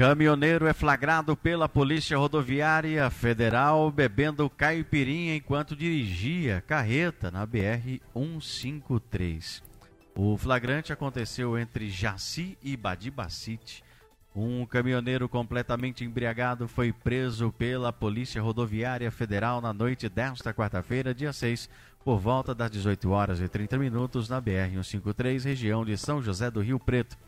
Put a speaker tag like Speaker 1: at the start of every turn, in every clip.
Speaker 1: Caminhoneiro é flagrado pela Polícia Rodoviária Federal bebendo caipirinha enquanto dirigia carreta na BR 153. O flagrante aconteceu entre Jaci e Badibacite. Um caminhoneiro completamente embriagado foi preso pela Polícia Rodoviária Federal na noite desta quarta-feira, dia 6, por volta das 18 horas e 30 minutos na BR 153, região de São José do Rio Preto.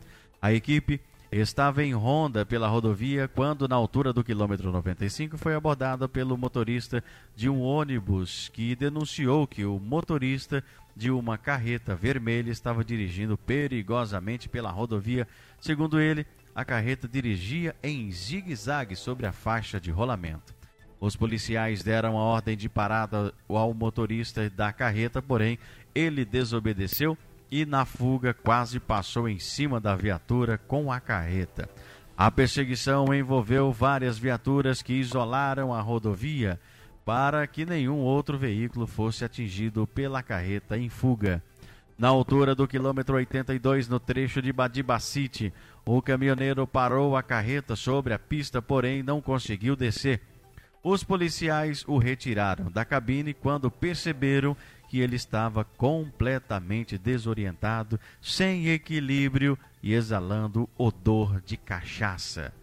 Speaker 1: A equipe estava em ronda pela rodovia quando, na altura do quilômetro 95, foi abordada pelo motorista de um ônibus que denunciou que o motorista de uma carreta vermelha estava dirigindo perigosamente pela rodovia. Segundo ele, a carreta dirigia em zigue-zague sobre a faixa de rolamento. Os policiais deram a ordem de parada ao motorista da carreta, porém ele desobedeceu e na fuga quase passou em cima da viatura com a carreta. A perseguição envolveu várias viaturas que isolaram a rodovia para que nenhum outro veículo fosse atingido pela carreta em fuga. Na altura do quilômetro 82, no trecho de Badibacite, o caminhoneiro parou a carreta sobre a pista, porém não conseguiu descer. Os policiais o retiraram da cabine quando perceberam que ele estava completamente desorientado, sem equilíbrio e exalando odor de cachaça.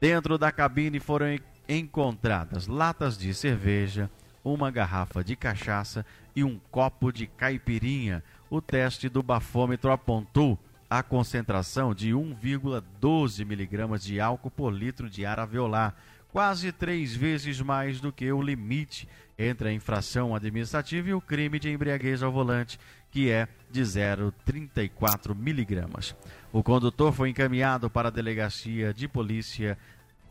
Speaker 1: Dentro da cabine foram encontradas latas de cerveja, uma garrafa de cachaça e um copo de caipirinha. O teste do bafômetro apontou a concentração de 1,12 miligramas de álcool por litro de ar alveolar, quase três vezes mais do que o limite entre a infração administrativa e o crime de embriaguez ao volante, que é de 0,34 miligramas. O condutor foi encaminhado para a delegacia de polícia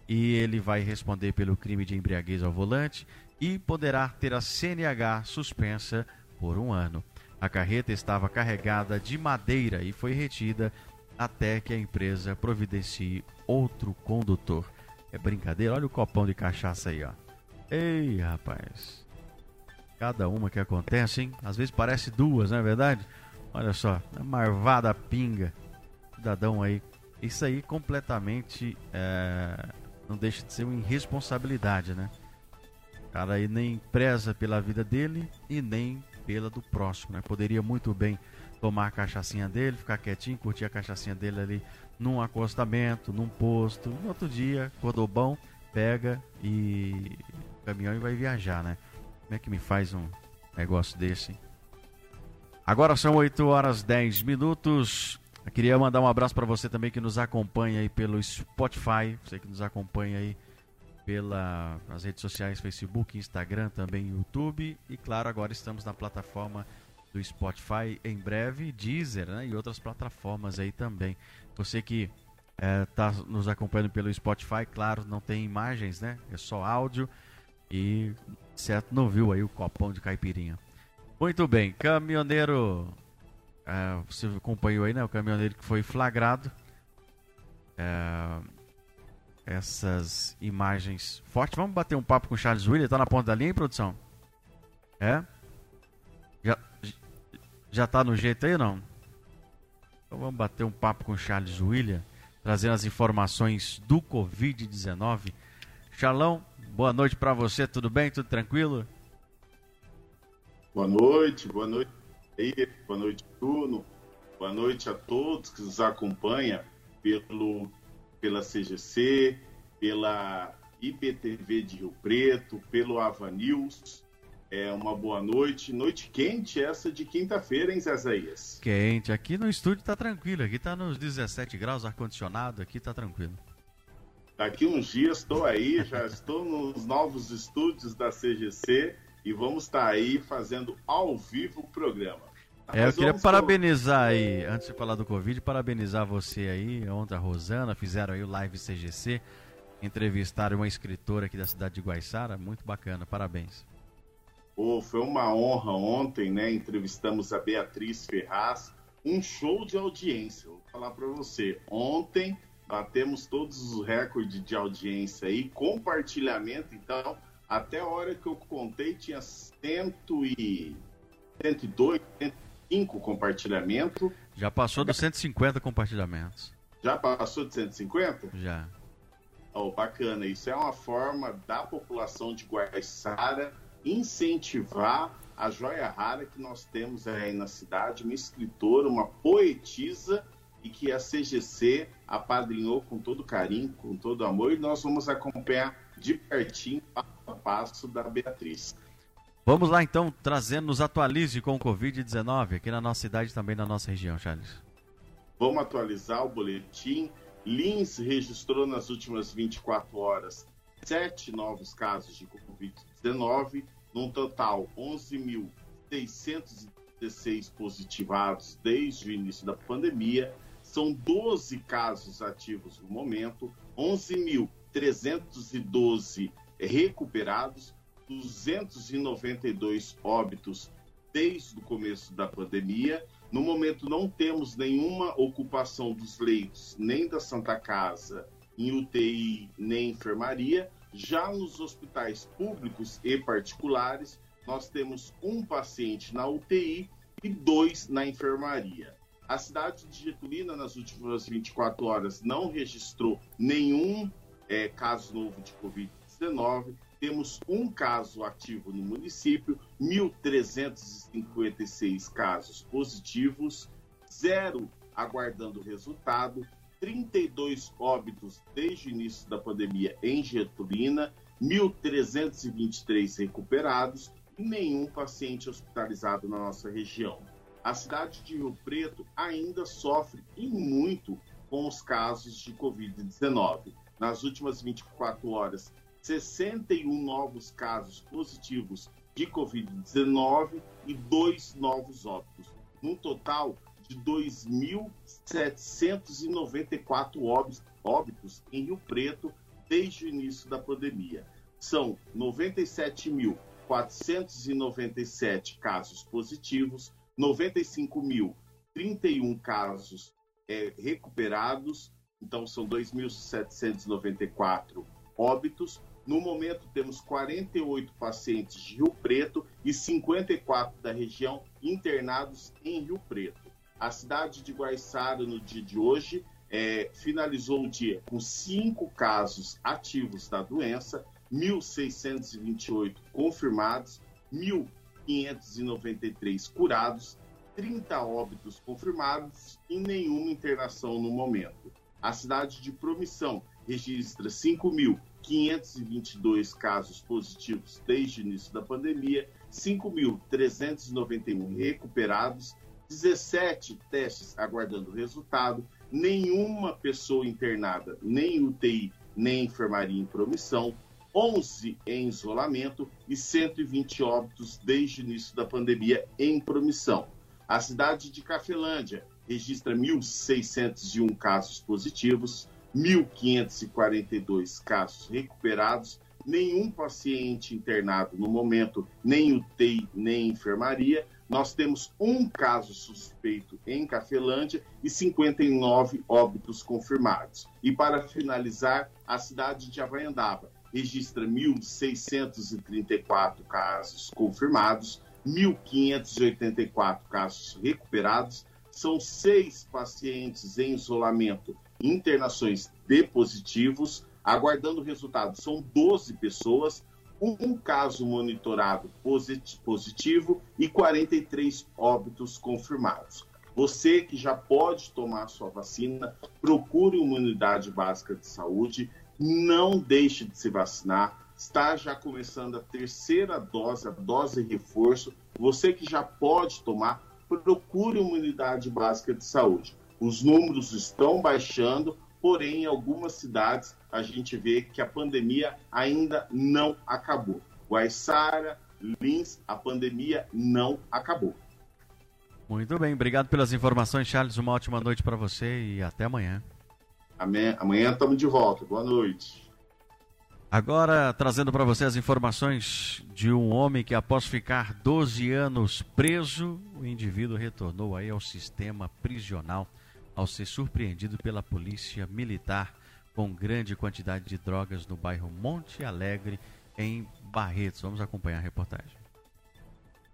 Speaker 1: e ele vai responder pelo crime de embriaguez ao volante e poderá ter a CNH suspensa por um ano. A carreta estava carregada de madeira e foi retida até que a empresa providencie outro condutor. É brincadeira? Olha o copão de cachaça aí, ó. Ei, rapaz. Cada uma que acontece, hein? Às vezes parece duas, não é verdade? Olha só, a marvada pinga. Cidadão aí. Isso aí completamente é... não deixa de ser uma irresponsabilidade, né? O cara aí nem preza pela vida dele e nem pela do próximo, né? Poderia muito bem tomar a cachaçinha dele, ficar quietinho, curtir a cachaçinha dele ali num acostamento, num posto. No outro dia, acordou bom, pega e caminhão e vai viajar, né? Como é que me faz um negócio desse? Agora são 8 horas 10 minutos. Eu queria mandar um abraço para você também que nos acompanha aí pelo Spotify, você que nos acompanha aí pelas redes sociais, Facebook, Instagram, também YouTube e claro, agora estamos na plataforma do Spotify em breve, Deezer, né, e outras plataformas aí também. Você que está é, nos acompanhando pelo Spotify, claro, não tem imagens, né? É só áudio e certo não viu aí o copão de caipirinha. Muito bem, caminhoneiro, é, você acompanhou aí, né? O caminhoneiro que foi flagrado. É, essas imagens fortes. Vamos bater um papo com o Charles William, tá na ponta da linha, hein, produção? É? Já, já tá no jeito aí ou não? Então vamos bater um papo com o Charles William, trazendo as informações do Covid-19. Charlão, boa noite para você, tudo bem? Tudo tranquilo?
Speaker 2: Boa noite, boa noite, boa noite, Bruno. Boa noite a todos que nos acompanham pelo, pela CGC, pela IPTV de Rio Preto, pelo Ava News é uma boa noite. Noite quente essa de quinta-feira, hein, Zézaías?
Speaker 1: Quente. Aqui no estúdio tá tranquilo. Aqui tá nos 17 graus, ar-condicionado. Aqui tá tranquilo.
Speaker 2: Daqui uns dias estou aí, já estou nos novos estúdios da CGC e vamos estar tá aí fazendo ao vivo o programa.
Speaker 1: É, eu queria parabenizar aí, antes de falar do Covid, parabenizar você aí, ontem a Rosana, fizeram aí o live CGC, entrevistaram uma escritora aqui da cidade de Guaiçara, muito bacana, parabéns.
Speaker 2: Oh, foi uma honra ontem, né? Entrevistamos a Beatriz Ferraz, um show de audiência. Vou falar para você. Ontem batemos todos os recordes de audiência aí, compartilhamento, então, até a hora que eu contei, tinha cento e... 102, 105 compartilhamentos.
Speaker 1: Já passou dos 150 compartilhamentos.
Speaker 2: Já passou de 150?
Speaker 1: Já.
Speaker 2: Oh, bacana, isso é uma forma da população de Guaiçara incentivar a joia rara que nós temos aí na cidade, uma escritora, uma poetisa e que a CGC apadrinhou com todo carinho, com todo amor, e nós vamos acompanhar de pertinho, passo a passo, da Beatriz.
Speaker 1: Vamos lá então, trazendo, nos atualize com o Covid-19 aqui na nossa cidade e também na nossa região, Charles.
Speaker 2: Vamos atualizar o boletim. Lins registrou nas últimas 24 horas sete novos casos de Covid-19, num total 11.616 positivados desde o início da pandemia. São 12 casos ativos no momento, 11.312 recuperados, 292 óbitos desde o começo da pandemia. No momento, não temos nenhuma ocupação dos leitos, nem da Santa Casa, em UTI, nem enfermaria. Já nos hospitais públicos e particulares, nós temos um paciente na UTI e dois na enfermaria. A cidade de Getulina, nas últimas 24 horas, não registrou nenhum é, caso novo de Covid-19 temos um caso ativo no município, 1.356 casos positivos, zero aguardando resultado, 32 óbitos desde o início da pandemia em Getulina, 1.323 recuperados e nenhum paciente hospitalizado na nossa região. A cidade de Rio Preto ainda sofre e muito com os casos de Covid-19. Nas últimas 24 horas, 61 novos casos positivos de Covid-19 e dois novos óbitos, num total de 2.794 óbitos em Rio Preto desde o início da pandemia. São 97.497 casos positivos, 95.031 casos é, recuperados, então são 2.794 óbitos no momento, temos 48 pacientes de Rio Preto e 54 da região internados em Rio Preto. A cidade de Guaiçara, no dia de hoje, é, finalizou o dia com cinco casos ativos da doença, 1.628 confirmados, 1.593 curados, 30 óbitos confirmados e nenhuma internação no momento. A cidade de Promissão registra 5.522 casos positivos desde o início da pandemia, 5.391 recuperados, 17 testes aguardando resultado, nenhuma pessoa internada, nem UTI, nem enfermaria em promissão, 11 em isolamento e 120 óbitos desde o início da pandemia em promissão. A cidade de Cafelândia registra 1.601 casos positivos, 1.542 casos recuperados, nenhum paciente internado no momento, nem UTI, nem enfermaria. Nós temos um caso suspeito em Cafelândia e 59 óbitos confirmados. E para finalizar, a cidade de Havaiandaba registra 1.634 casos confirmados, 1.584 casos recuperados, são seis pacientes em isolamento internações de positivos, aguardando resultados. São 12 pessoas, um caso monitorado positivo e 43 óbitos confirmados. Você que já pode tomar sua vacina, procure uma unidade básica de saúde, não deixe de se vacinar. Está já começando a terceira dose, a dose reforço. Você que já pode tomar, procure uma unidade básica de saúde. Os números estão baixando, porém, em algumas cidades a gente vê que a pandemia ainda não acabou. Guaiçara, Lins, a pandemia não acabou.
Speaker 1: Muito bem, obrigado pelas informações, Charles. Uma ótima noite para você e até amanhã.
Speaker 2: Amanhã estamos de volta. Boa noite.
Speaker 1: Agora, trazendo para você as informações de um homem que, após ficar 12 anos preso, o indivíduo retornou aí ao sistema prisional ao ser surpreendido pela polícia militar com grande quantidade de drogas no bairro Monte Alegre, em Barretos. Vamos acompanhar a reportagem.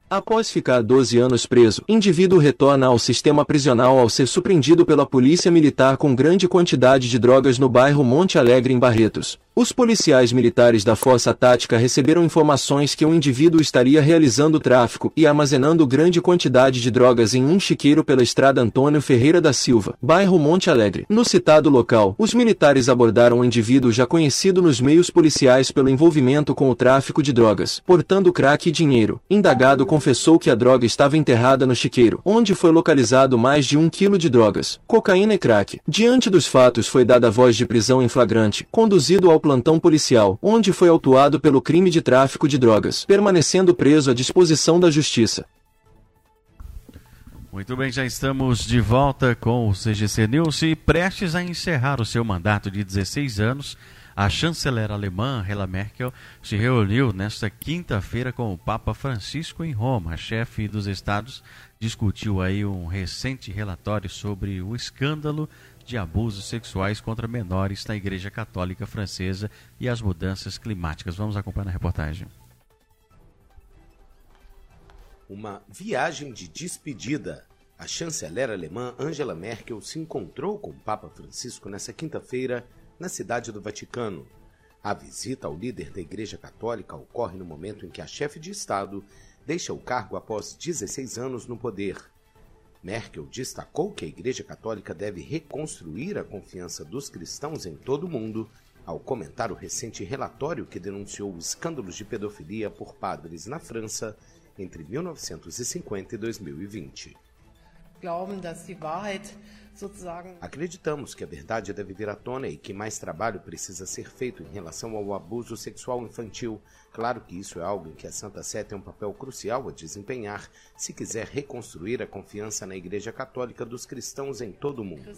Speaker 3: Após ficar 12 anos preso, indivíduo retorna ao sistema prisional ao ser surpreendido pela polícia militar com grande quantidade de drogas no bairro Monte Alegre em Barretos. Os policiais militares da Força Tática receberam informações que o indivíduo estaria realizando tráfico e armazenando grande quantidade de drogas em um chiqueiro pela estrada Antônio Ferreira da Silva, bairro Monte Alegre. No citado local, os militares abordaram o indivíduo já conhecido nos meios policiais pelo envolvimento com o tráfico de drogas, portando crack e dinheiro. Indagado confessou que a droga estava enterrada no chiqueiro, onde foi localizado mais de um quilo de drogas, cocaína e crack. Diante dos fatos foi dada voz de prisão em flagrante, conduzido ao plantão policial, onde foi autuado pelo crime de tráfico de drogas, permanecendo preso à disposição da Justiça.
Speaker 1: Muito bem, já estamos de volta com o CGC News e prestes a encerrar o seu mandato de 16 anos. A chanceler alemã Angela Merkel se reuniu nesta quinta-feira com o Papa Francisco em Roma. A chefe dos estados discutiu aí um recente relatório sobre o escândalo de abusos sexuais contra menores na Igreja Católica Francesa e as mudanças climáticas. Vamos acompanhar na reportagem.
Speaker 4: Uma viagem de despedida. A chanceler alemã Angela Merkel se encontrou com o Papa Francisco nesta quinta-feira na cidade do Vaticano. A visita ao líder da Igreja Católica ocorre no momento em que a chefe de Estado deixa o cargo após 16 anos no poder. Merkel destacou que a Igreja Católica deve reconstruir a confiança dos cristãos em todo o mundo ao comentar o recente relatório que denunciou escândalos de pedofilia por padres na França entre 1950 e 2020. Glauben, dass die Wahrheit Acreditamos que a verdade deve vir à tona e que mais trabalho precisa ser feito em relação ao abuso sexual infantil. Claro que isso é algo em que a Santa Sé tem um papel crucial a desempenhar se quiser reconstruir a confiança na Igreja Católica dos cristãos em todo o mundo.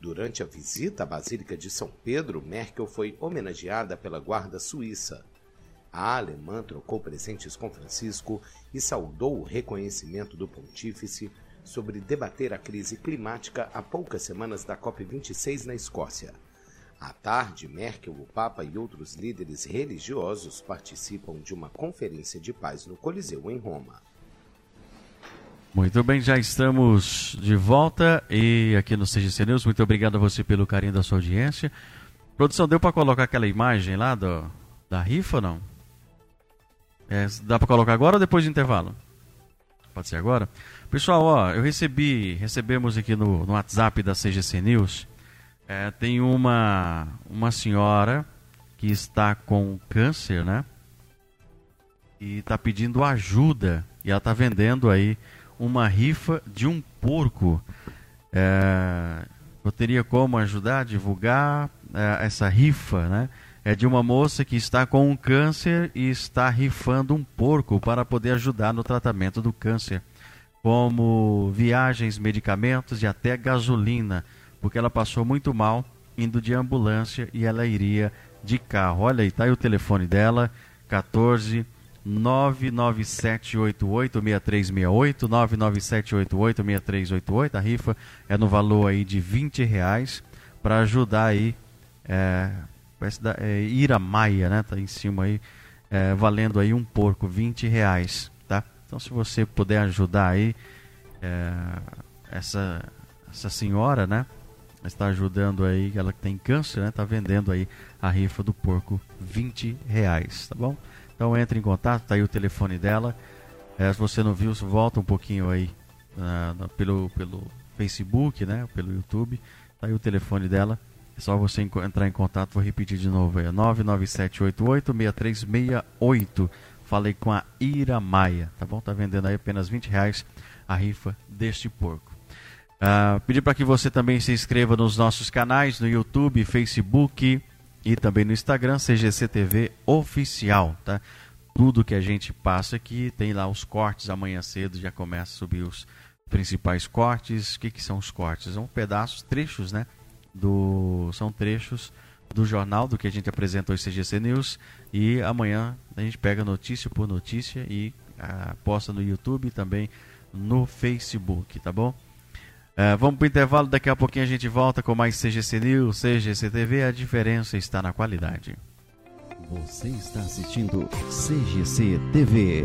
Speaker 4: Durante a visita à Basílica de São Pedro, Merkel foi homenageada pela Guarda Suíça. A alemã trocou presentes com Francisco e saudou o reconhecimento do pontífice sobre debater a crise climática a poucas semanas da COP26 na Escócia. À tarde, Merkel, o Papa e outros líderes religiosos participam de uma conferência de paz no Coliseu em Roma.
Speaker 1: Muito bem, já estamos de volta e aqui no CGC News. Muito obrigado a você pelo carinho da sua audiência. Produção, deu para colocar aquela imagem lá do, da rifa ou não? É, dá para colocar agora ou depois do intervalo? Pode ser agora? Pessoal, ó, eu recebi, recebemos aqui no, no WhatsApp da CGC News, é, tem uma, uma senhora que está com câncer, né? E está pedindo ajuda. E ela está vendendo aí uma rifa de um porco. É, eu teria como ajudar a divulgar é, essa rifa, né? é de uma moça que está com um câncer e está rifando um porco para poder ajudar no tratamento do câncer, como viagens, medicamentos e até gasolina, porque ela passou muito mal indo de ambulância e ela iria de carro. Olha aí, tá aí o telefone dela, 14 997886368, 997886388. A rifa é no valor aí de 20 reais para ajudar aí é, da é, Ira Maia, né? Tá em cima aí, é, valendo aí um porco, 20 reais, tá? Então se você puder ajudar aí é, essa, essa senhora, né? Está ajudando aí, ela que tem câncer, né? Tá vendendo aí a rifa do porco, 20 reais, tá bom? Então entre em contato, tá aí o telefone dela. É, se você não viu, volta um pouquinho aí uh, pelo, pelo Facebook, né? Pelo YouTube. Tá aí o telefone dela. É só você entrar em contato, vou repetir de novo aí, 99788-6368. Falei com a Ira Maia, tá bom? Tá vendendo aí apenas 20 reais a rifa deste porco. Uh, pedir para que você também se inscreva nos nossos canais no YouTube, Facebook e também no Instagram, CGC TV Oficial, tá? Tudo que a gente passa aqui, tem lá os cortes, amanhã cedo já começa a subir os principais cortes. O que, que são os cortes? São pedaços, trechos, né? do são trechos do jornal do que a gente apresenta hoje CGC News e amanhã a gente pega notícia por notícia e ah, posta no YouTube também no Facebook, tá bom? É, vamos para o intervalo, daqui a pouquinho a gente volta com mais CGC News, CGC TV, a diferença está na qualidade.
Speaker 5: Você está assistindo CGC TV.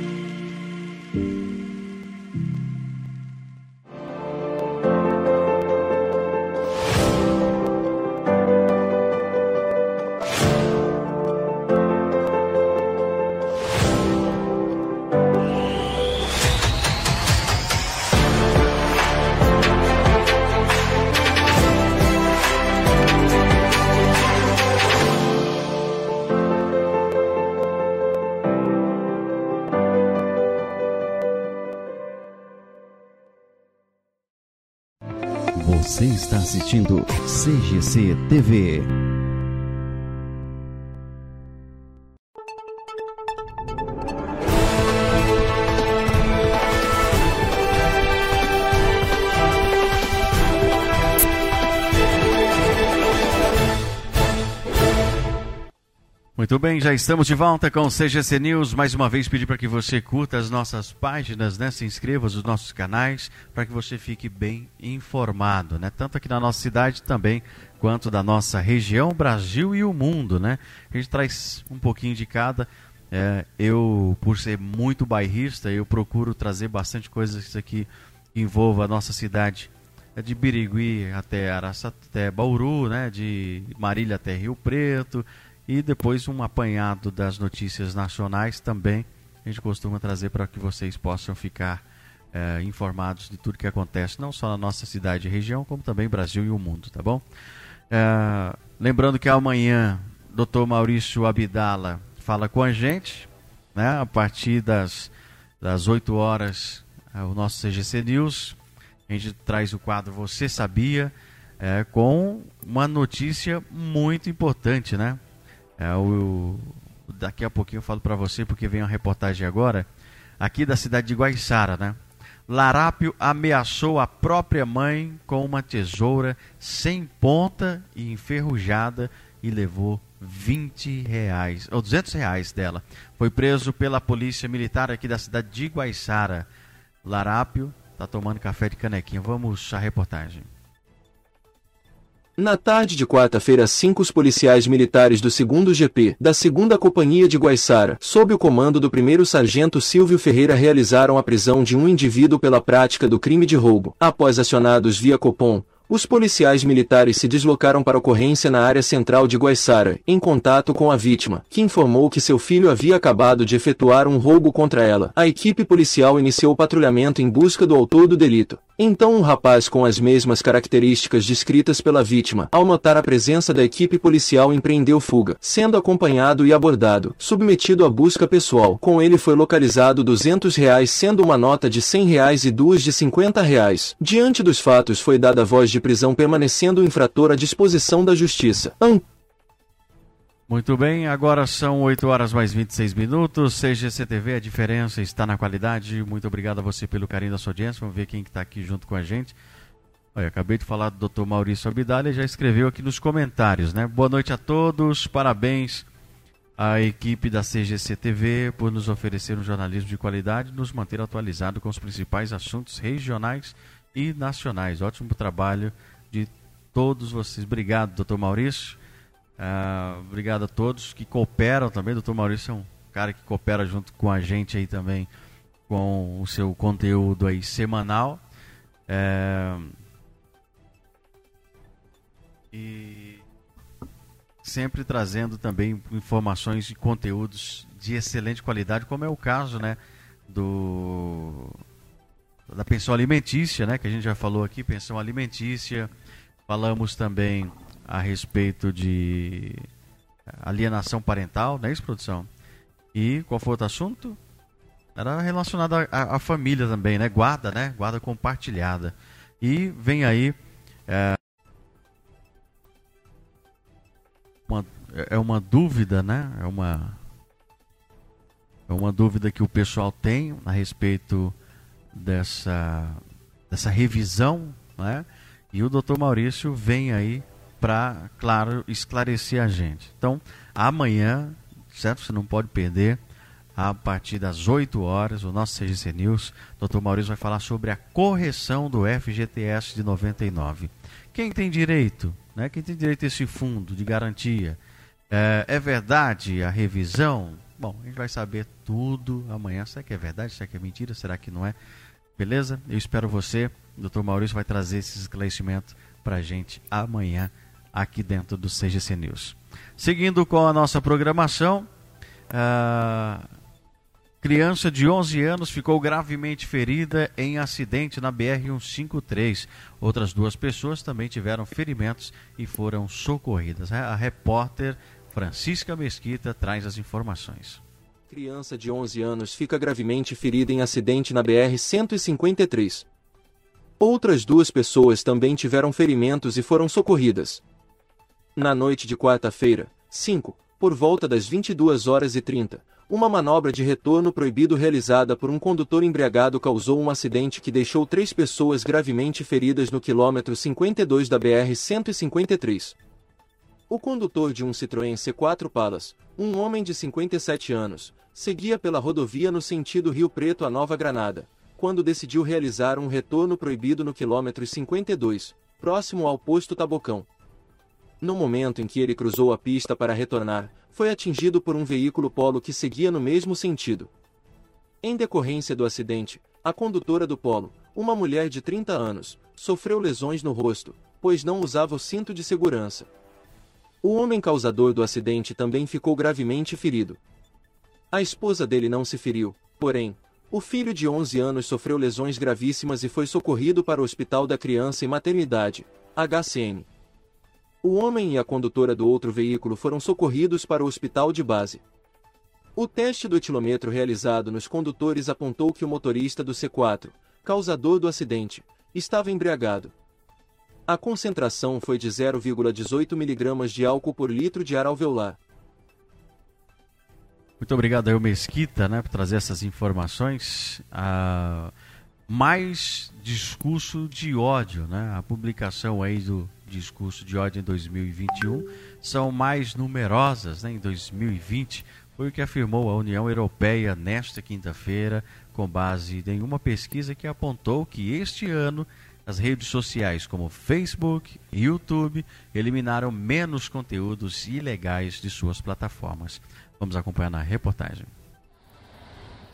Speaker 5: Está assistindo CGC TV.
Speaker 1: Muito bem, já estamos de volta com o CGC News. Mais uma vez pedir para que você curta as nossas páginas, né? Se inscreva nos nossos canais para que você fique bem informado, né? Tanto aqui na nossa cidade também quanto da nossa região, Brasil e o mundo, né? A gente traz um pouquinho de cada. É, eu, por ser muito bairrista, eu procuro trazer bastante coisas aqui que envolva a nossa cidade. É de Birigui até Araçaté, até Bauru, né? De Marília até Rio Preto e depois um apanhado das notícias nacionais também. A gente costuma trazer para que vocês possam ficar é, informados de tudo que acontece, não só na nossa cidade e região, como também Brasil e o mundo, tá bom? É, lembrando que amanhã, Dr. Maurício Abdala fala com a gente, né, a partir das, das 8 horas, é, o nosso CGC News. A gente traz o quadro Você Sabia, com uma notícia muito importante, né? É, o, daqui a pouquinho eu falo para você, porque vem uma reportagem agora, aqui da cidade de Guaiçara, né? Larápio ameaçou a própria mãe com uma tesoura sem ponta e enferrujada e levou 20 reais, ou 200 reais dela. Foi preso pela polícia militar aqui da cidade de Guaiçara. Larápio está tomando café de canequinha. Vamos à reportagem.
Speaker 3: Na tarde de quarta-feira, cinco policiais militares do 2 GP, da 2 Companhia de Guaiçara, sob o comando do 1 Sargento Silvio Ferreira realizaram a prisão de um indivíduo pela prática do crime de roubo. Após acionados via Copom, os policiais militares se deslocaram para ocorrência na área central de Guaiçara, em contato com a vítima, que informou que seu filho havia acabado de efetuar um roubo contra ela. A equipe policial iniciou o patrulhamento em busca do autor do delito. Então um rapaz com as mesmas características descritas pela vítima, ao notar a presença da equipe policial empreendeu fuga, sendo acompanhado e abordado, submetido à busca pessoal. Com ele foi localizado 200 reais sendo uma nota de 100 reais e duas de 50 reais. Diante dos fatos foi dada voz de prisão permanecendo o infrator à disposição da justiça.
Speaker 1: Muito bem, agora são 8 horas mais 26 minutos. CGC TV, a diferença está na qualidade. Muito obrigado a você pelo carinho da sua audiência. Vamos ver quem está aqui junto com a gente. Olha, acabei de falar do Dr. Maurício Abdalha, já escreveu aqui nos comentários, né? Boa noite a todos, parabéns à equipe da CGC TV por nos oferecer um jornalismo de qualidade e nos manter atualizado com os principais assuntos regionais e nacionais. Ótimo trabalho de todos vocês. Obrigado, doutor Maurício. Uh, obrigado a todos que cooperam também. Doutor Maurício é um cara que coopera junto com a gente aí também com o seu conteúdo aí semanal. É, e sempre trazendo também informações e conteúdos de excelente qualidade, como é o caso, né, do da pensão alimentícia, né, que a gente já falou aqui, pensão alimentícia. Falamos também a respeito de alienação parental, não é isso, produção? E qual foi outro assunto? Era relacionado à família também, né? Guarda, né? Guarda compartilhada. E vem aí é, uma, é uma dúvida, né? É uma, é uma dúvida que o pessoal tem a respeito dessa, dessa revisão, né? E o doutor Maurício vem aí para, claro, esclarecer a gente. Então, amanhã, certo? Você não pode perder, a partir das 8 horas, o nosso CGC News, doutor Maurício vai falar sobre a correção do FGTS de 99. Quem tem direito? Né? Quem tem direito a esse fundo de garantia? É, é, verdade a revisão? Bom, a gente vai saber tudo amanhã. Será que é verdade? Será que é mentira? Será que não é? Beleza? Eu espero você. O doutor Maurício vai trazer esse esclarecimento para a gente amanhã aqui dentro do CGC News. Seguindo com a nossa programação, a criança de 11 anos ficou gravemente ferida em acidente na BR-153. Outras duas pessoas também tiveram ferimentos e foram socorridas. A repórter Francisca Mesquita traz as informações.
Speaker 3: Criança de 11 anos fica gravemente ferida em acidente na BR-153. Outras duas pessoas também tiveram ferimentos e foram socorridas. Na noite de quarta-feira, 5, por volta das 22 horas e 30, uma manobra de retorno proibido realizada por um condutor embriagado causou um acidente que deixou três pessoas gravemente feridas no quilômetro 52 da BR-153. O condutor de um Citroën C4 Palas, um homem de 57 anos, seguia pela rodovia no sentido Rio Preto a Nova Granada, quando decidiu realizar um retorno proibido no quilômetro 52, próximo ao posto Tabocão. No momento em que ele cruzou a pista para retornar, foi atingido por um veículo Polo que seguia no mesmo sentido. Em decorrência do acidente, a condutora do Polo, uma mulher de 30 anos, sofreu lesões no rosto, pois não usava o cinto de segurança. O homem causador do acidente também ficou gravemente ferido. A esposa dele não se feriu, porém, o filho de 11 anos sofreu lesões gravíssimas e foi socorrido para o Hospital da Criança e Maternidade, HCN. O homem e a condutora do outro veículo foram socorridos para o hospital de base. O teste do etilômetro realizado nos condutores apontou que o motorista do C4, causador do acidente, estava embriagado. A concentração foi de 0,18 mg de álcool por litro de ar alveolar.
Speaker 1: Muito obrigado aí, Mesquita, né, por trazer essas informações. Ah, mais discurso de ódio, né? A publicação aí do discurso de ódio em 2021 são mais numerosas né, em 2020, foi o que afirmou a União Europeia nesta quinta-feira, com base em uma pesquisa que apontou que este ano as redes sociais como Facebook e YouTube eliminaram menos conteúdos ilegais de suas plataformas. Vamos acompanhar na reportagem.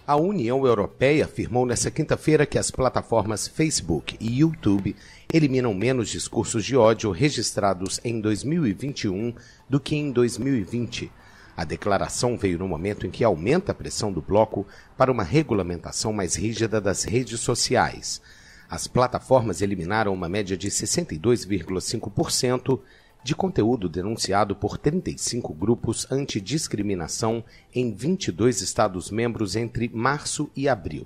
Speaker 4: A União Europeia afirmou nesta quinta-feira que as plataformas Facebook e YouTube eliminam menos discursos de ódio registrados em 2021 do que em 2020. A declaração veio no momento em que aumenta a pressão do bloco para uma regulamentação mais rígida das redes sociais. As plataformas eliminaram uma média de 62,5% de conteúdo denunciado por 35 grupos antidiscriminação em 22 Estados-membros entre março e abril.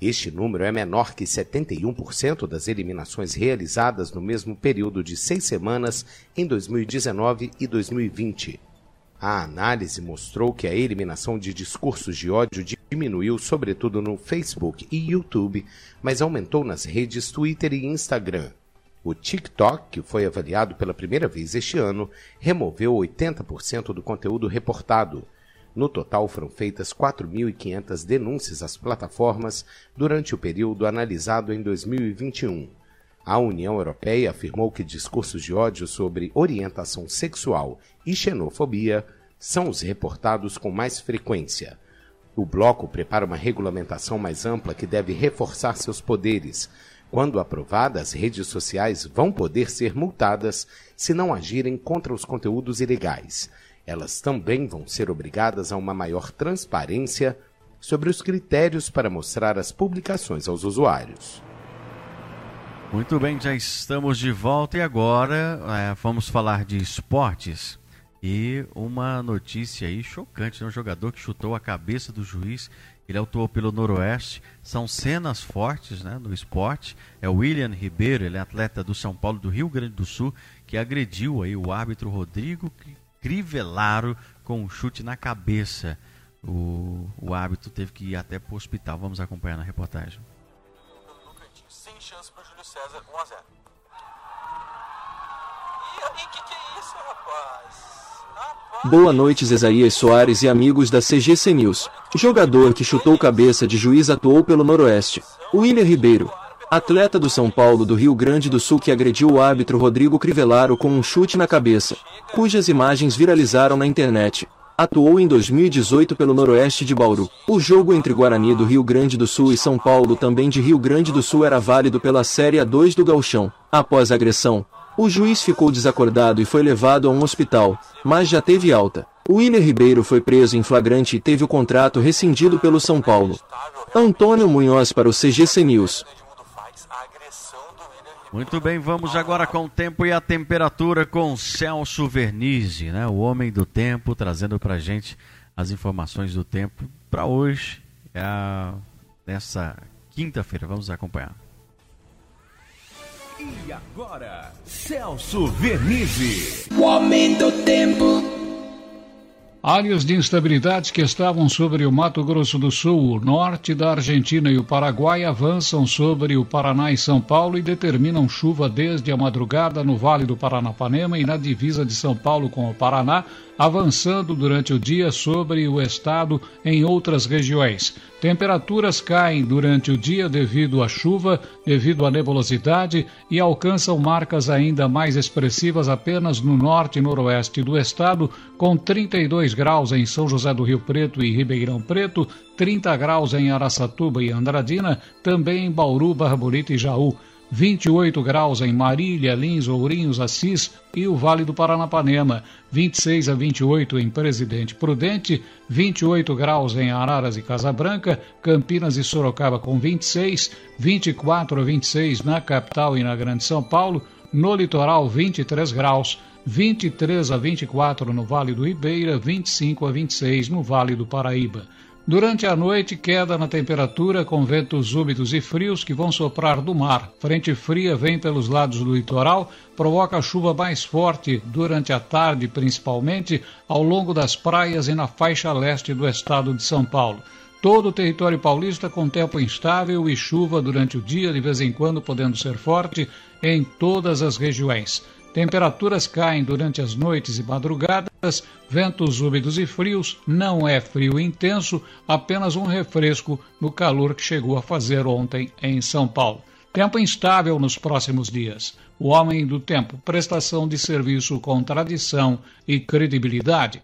Speaker 4: Este número é menor que 71% das eliminações realizadas no mesmo período de seis semanas em 2019 e 2020. A análise mostrou que a eliminação de discursos de ódio diminuiu sobretudo no Facebook e YouTube, mas aumentou nas redes Twitter e Instagram. O TikTok, que foi avaliado pela primeira vez este ano, removeu 80% do conteúdo reportado. No total, foram feitas 4.500 denúncias às plataformas durante o período analisado em 2021. A União Europeia afirmou que discursos de ódio sobre orientação sexual e xenofobia são os reportados com mais frequência. O bloco prepara uma regulamentação mais ampla que deve reforçar seus poderes. Quando aprovada, as redes sociais vão poder ser multadas se não agirem contra os conteúdos ilegais. Elas também vão ser obrigadas a uma maior transparência sobre os critérios para mostrar as publicações aos usuários.
Speaker 1: Muito bem, já estamos de volta e agora é, vamos falar de esportes. E uma notícia aí chocante, né? um jogador que chutou a cabeça do juiz, ele atuou pelo Noroeste, são cenas fortes né, no esporte, é o William Ribeiro, ele é atleta do São Paulo, do Rio Grande do Sul, que agrediu aí o árbitro Rodrigo Crivelaro com um chute na cabeça. O, o árbitro teve que ir até para o hospital, vamos acompanhar na reportagem.
Speaker 6: Sem chance pro Júlio César, 1 a 0 E aí,
Speaker 3: Boa noite, Zezaías Soares e amigos da CGC News. Jogador que chutou cabeça de juiz atuou pelo Noroeste. William Ribeiro. Atleta do São Paulo do Rio Grande do Sul que agrediu o árbitro Rodrigo Crivelaro com um chute na cabeça, cujas imagens viralizaram na internet atuou em 2018 pelo Noroeste de Bauru. O jogo entre Guarani do Rio Grande do Sul e São Paulo também de Rio Grande do Sul era válido pela Série A2 do Gauchão. Após a agressão, o juiz ficou desacordado e foi levado a um hospital, mas já teve alta. William Ribeiro foi preso em flagrante e teve o contrato rescindido pelo São Paulo. Antônio Munhoz para o CGC News.
Speaker 1: Muito bem, vamos agora com o tempo e a temperatura com Celso Vernizzi, né? o homem do tempo, trazendo para gente as informações do tempo para hoje, é a... nessa quinta-feira. Vamos acompanhar.
Speaker 7: E agora, Celso Vernizzi,
Speaker 8: o homem do tempo.
Speaker 9: Áreas de instabilidade que estavam sobre o Mato Grosso do Sul, o norte da Argentina e o Paraguai avançam sobre o Paraná e São Paulo e determinam chuva desde a madrugada no Vale do Paranapanema e na divisa de São Paulo com o Paraná, avançando durante o dia sobre o estado em outras regiões. Temperaturas caem durante o dia devido à chuva, devido à nebulosidade e alcançam marcas ainda mais expressivas apenas no norte e noroeste do estado, com 32 graus em São José do Rio Preto e Ribeirão Preto, 30 graus em Araçatuba e Andradina, também em Bauru, Barra Bonita e Jaú. 28 graus em Marília, Lins, Ourinhos, Assis e o Vale do Paranapanema, 26 a 28 em Presidente Prudente, 28 graus em Araras e Casabranca, Campinas e Sorocaba com 26, 24 a 26 na capital e na Grande São Paulo, no litoral 23 graus, 23 a 24 no Vale do Ribeira, 25 a 26 no Vale do Paraíba. Durante a noite, queda na temperatura com ventos úmidos e frios que vão soprar do mar. Frente fria vem pelos lados do litoral, provoca chuva mais forte durante a tarde, principalmente ao longo das praias e na faixa leste do estado de São Paulo. Todo o território paulista com tempo instável e chuva durante o dia, de vez em quando podendo ser forte, em todas as regiões. Temperaturas caem durante as noites e madrugadas, ventos úmidos e frios, não é frio intenso, apenas um refresco no calor que chegou a fazer ontem em São Paulo. Tempo instável nos próximos dias. O homem do tempo, prestação de serviço com tradição e credibilidade.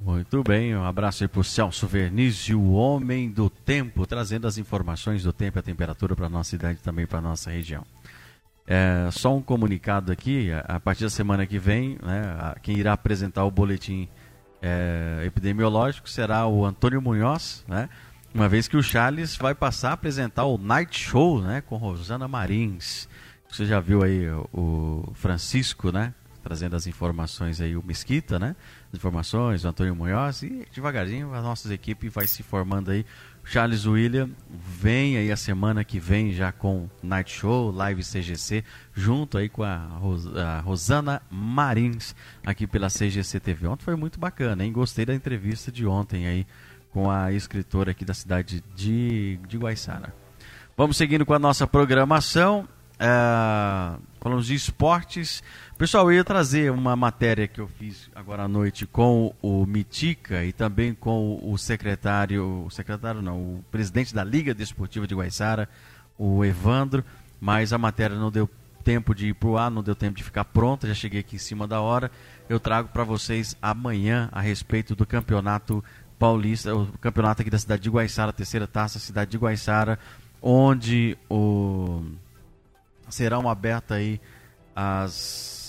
Speaker 1: Muito bem, um abraço aí para o Celso Verniz, o homem do tempo, trazendo as informações do tempo e a temperatura para a nossa cidade e também para a nossa região. É, só um comunicado aqui, a, partir da semana que vem, né, quem irá apresentar o boletim é, epidemiológico será o Antônio Munhoz, né, uma vez que o Charles vai passar a apresentar o Night Show né, com Rosana Marins. Você já viu aí o Francisco, né? trazendo as informações aí, o Mesquita, né? As informações, o Antônio Munhoz, e devagarzinho a nossa equipe vai se formando aí. Charles William vem aí a semana que vem já com Night Show, Live CGC, junto aí com a, Ros a Rosana Marins, aqui pela CGC TV. Ontem foi muito bacana, hein? Gostei da entrevista de ontem aí com a escritora aqui da cidade de, de Guaiçara. Vamos seguindo com a nossa programação. É, falamos de esportes. Pessoal, eu ia trazer uma matéria que eu fiz agora à noite com o Mitica e também com o secretário, o secretário não, o presidente da Liga Desportiva de Guaiçara, o Evandro, mas a matéria não deu tempo de ir para o ar, não deu tempo de ficar pronta, já cheguei aqui em cima da hora. Eu trago para vocês amanhã a respeito do campeonato paulista, o campeonato aqui da cidade de Guaiçara, terceira taça, cidade de Guaiçara, onde o serão abertas aí as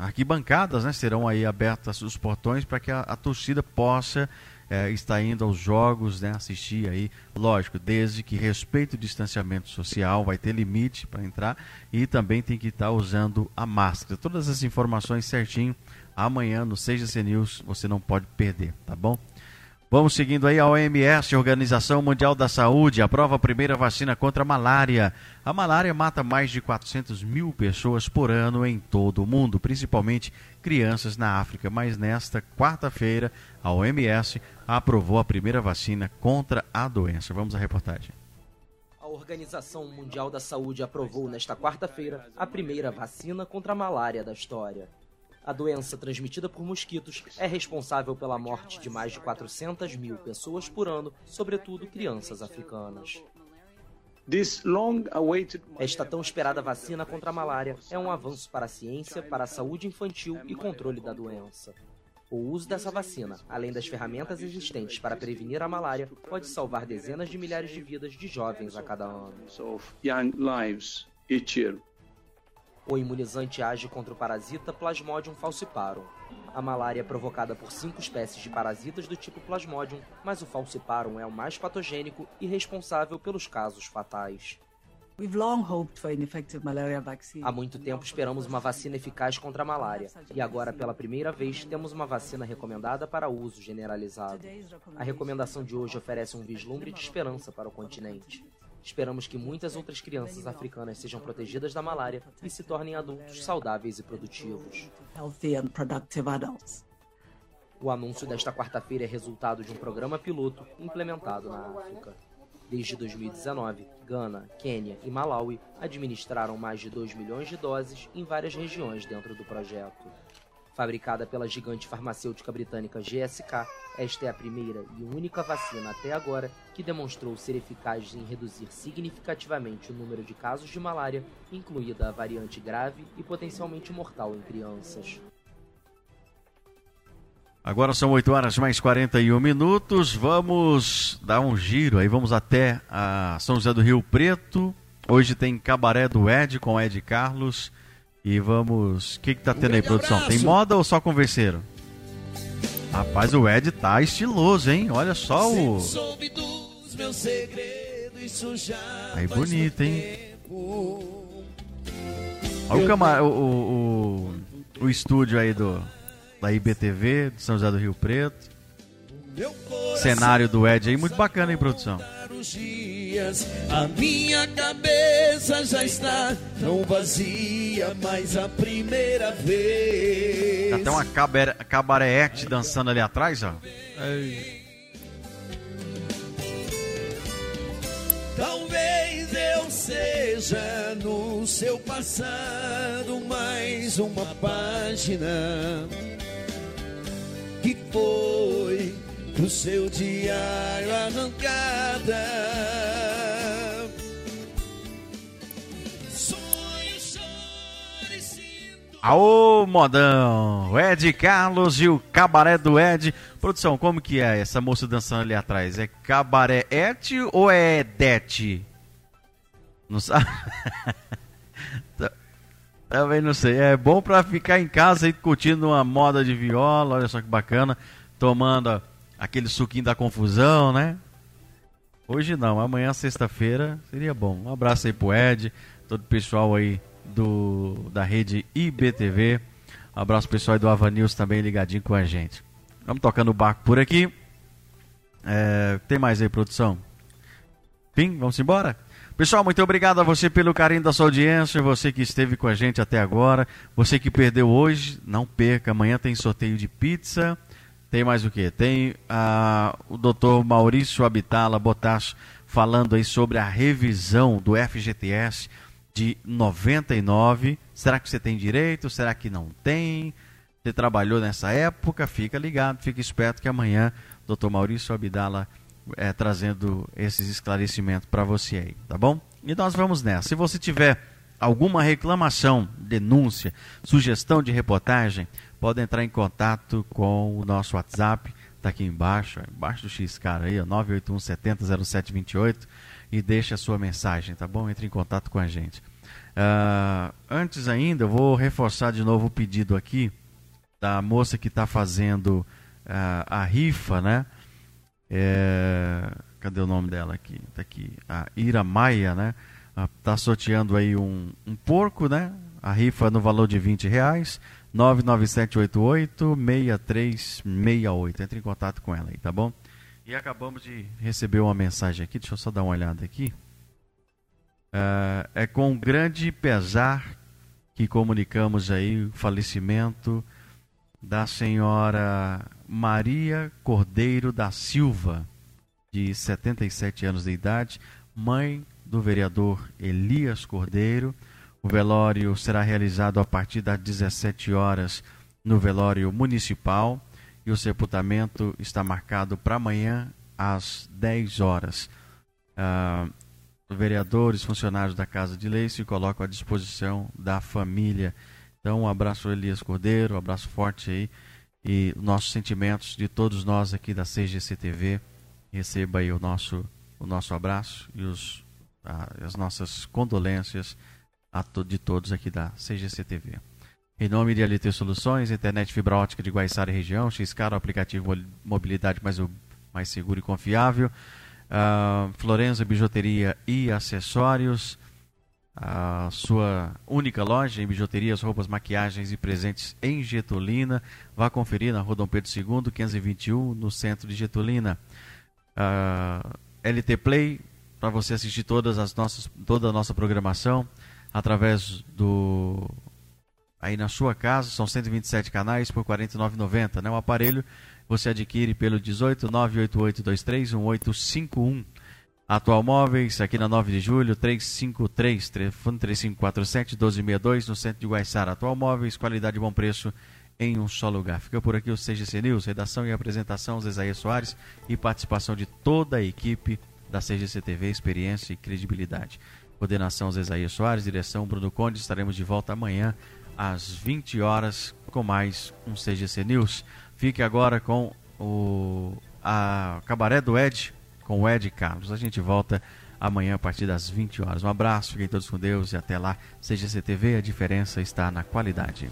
Speaker 1: arquibancadas, né? Serão aí abertas os portões para que a, a, torcida possa é, estar indo aos jogos, né? Assistir aí, lógico, desde que respeite o distanciamento social, vai ter limite para entrar e também tem que estar usando a máscara. Todas as informações certinho amanhã no CGC News você não pode perder, tá bom? Vamos seguindo aí a OMS, Organização Mundial da Saúde, aprova a primeira vacina contra a malária. A malária mata mais de 400 mil pessoas por ano em todo o mundo, principalmente crianças na África. Mas nesta quarta-feira, a OMS aprovou a primeira vacina contra a doença. Vamos à reportagem.
Speaker 10: A Organização Mundial da Saúde aprovou nesta quarta-feira a primeira vacina contra a malária da história. A doença transmitida por mosquitos é responsável pela morte de mais de 400 mil pessoas por ano, sobretudo crianças africanas. Esta tão esperada vacina contra a malária é um avanço para a ciência, para a saúde infantil e controle da doença. O uso dessa vacina, além das ferramentas existentes para prevenir a malária, pode salvar dezenas de milhares de vidas de jovens a cada ano. O imunizante age contra o parasita Plasmodium falciparum. A malária é provocada por cinco espécies de parasitas do tipo Plasmodium, mas o falciparum é o mais patogênico e responsável pelos casos fatais. Há muito tempo esperamos uma vacina eficaz contra a malária, e agora, pela primeira vez, temos uma vacina recomendada para uso generalizado. A recomendação de hoje oferece um vislumbre de esperança para o continente. Esperamos que muitas outras crianças africanas sejam protegidas da malária e se tornem adultos saudáveis e produtivos. O anúncio desta quarta-feira é resultado de um programa piloto implementado na África. Desde 2019, Gana, Quênia e Malawi administraram mais de 2 milhões de doses em várias regiões dentro do projeto. Fabricada pela gigante farmacêutica britânica GSK, esta é a primeira e única vacina até agora que demonstrou ser eficaz em reduzir significativamente o número de casos de malária, incluída a variante grave e potencialmente mortal em crianças.
Speaker 1: Agora são 8 horas mais 41 minutos. Vamos dar um giro aí, vamos até São José do Rio Preto. Hoje tem Cabaré do Ed com Ed Carlos. E vamos. O que, que tá tendo aí, produção? Abraço. Tem moda ou só converseiro? Rapaz, o Ed tá estiloso, hein? Olha só o. Aí bonito, hein? Olha o, camar... o, o, o, o estúdio aí do da IBTV, de São José do Rio Preto. Cenário do Ed aí, muito bacana, hein, produção? Dias, a minha cabeça já está tão vazia, mas a primeira vez. Tem até uma cabareete dançando ali atrás, ó.
Speaker 11: Talvez eu seja no seu passado mais uma página que foi do seu diário arrancada.
Speaker 1: Aô, modão! Ed Carlos e o cabaré do Ed. Produção, como que é essa moça dançando ali atrás? É cabaré et ou é det? Não sabe? Também não sei. É bom pra ficar em casa e curtindo uma moda de viola. Olha só que bacana. Tomando aquele suquinho da confusão, né? Hoje não, amanhã sexta-feira seria bom. Um abraço aí pro Ed, todo o pessoal aí do da rede IBTV. Um abraço pessoal do Avanils também ligadinho com a gente. Vamos tocando o barco por aqui. É, tem mais aí, produção? Fim, vamos embora? Pessoal, muito obrigado a você pelo carinho da sua audiência, você que esteve com a gente até agora, você que perdeu hoje, não perca, amanhã tem sorteio de pizza, tem mais o que? Tem ah, o doutor Maurício Abitala Botasso falando aí sobre a revisão do FGTS de 99. Será que você tem direito? Será que não tem? Você trabalhou nessa época? Fica ligado, fica esperto que amanhã o doutor Maurício Abdala é, trazendo esses esclarecimentos para você aí, tá bom? E nós vamos nessa. Se você tiver alguma reclamação, denúncia, sugestão de reportagem, pode entrar em contato com o nosso WhatsApp, está aqui embaixo, embaixo do X cara aí, 981 70 0728 e deixe a sua mensagem, tá bom? Entre em contato com a gente. Uh, antes ainda, eu vou reforçar de novo o pedido aqui da moça que está fazendo uh, a rifa, né? É, cadê o nome dela aqui? Está aqui, a Ira Maia, né? Está sorteando aí um, um porco, né? A rifa no valor de 20 reais. 99788-6368. Entre em contato com ela aí, tá bom? E acabamos de receber uma mensagem aqui, deixa eu só dar uma olhada aqui. Uh, é com grande pesar que comunicamos aí o falecimento da senhora Maria Cordeiro da Silva, de 77 anos de idade, mãe do vereador Elias Cordeiro o velório será realizado a partir das 17 horas no velório municipal e o sepultamento está marcado para amanhã às 10 horas. Uh, vereadores, funcionários da Casa de Lei se colocam à disposição da família. Então, um abraço Elias Cordeiro, um abraço forte aí e nossos sentimentos de todos nós aqui da CGC TV. Receba aí o nosso, o nosso abraço e os, uh, as nossas condolências a to de todos aqui da CGC TV. Em nome de LT Soluções, internet fibra ótica de Guaiçara e região, Xcar, o aplicativo mobilidade mais, mais seguro e confiável, uh, Florenza Bijuteria e Acessórios, a sua única loja em bijuterias, roupas, maquiagens e presentes em Getulina. Vá conferir na Rua Dom Pedro II, 521, no centro de Getulina. Uh, LT Play, para você assistir todas as nossas, toda a nossa programação através do aí na sua casa, são 127 canais por R$ 49,90, né? O aparelho você adquire pelo 18 98823 1851. Atual Móveis, aqui na 9 de julho, 353, telefone 3547 1262, no centro de Guaiçara. Atual Móveis, qualidade e bom preço em um só lugar. Fica por aqui o CGC News, redação e apresentação, Zezaia Soares e participação de toda a equipe da CGC TV, experiência e credibilidade. Coordenação Zezaia Soares, direção Bruno Conde. Estaremos de volta amanhã às 20 horas com mais um CGC News. Fique agora com o a Cabaré do Ed, com o Ed Carlos. A gente volta amanhã a partir das 20 horas. Um abraço, fiquem todos com Deus e até lá. CGC TV, a diferença está na qualidade.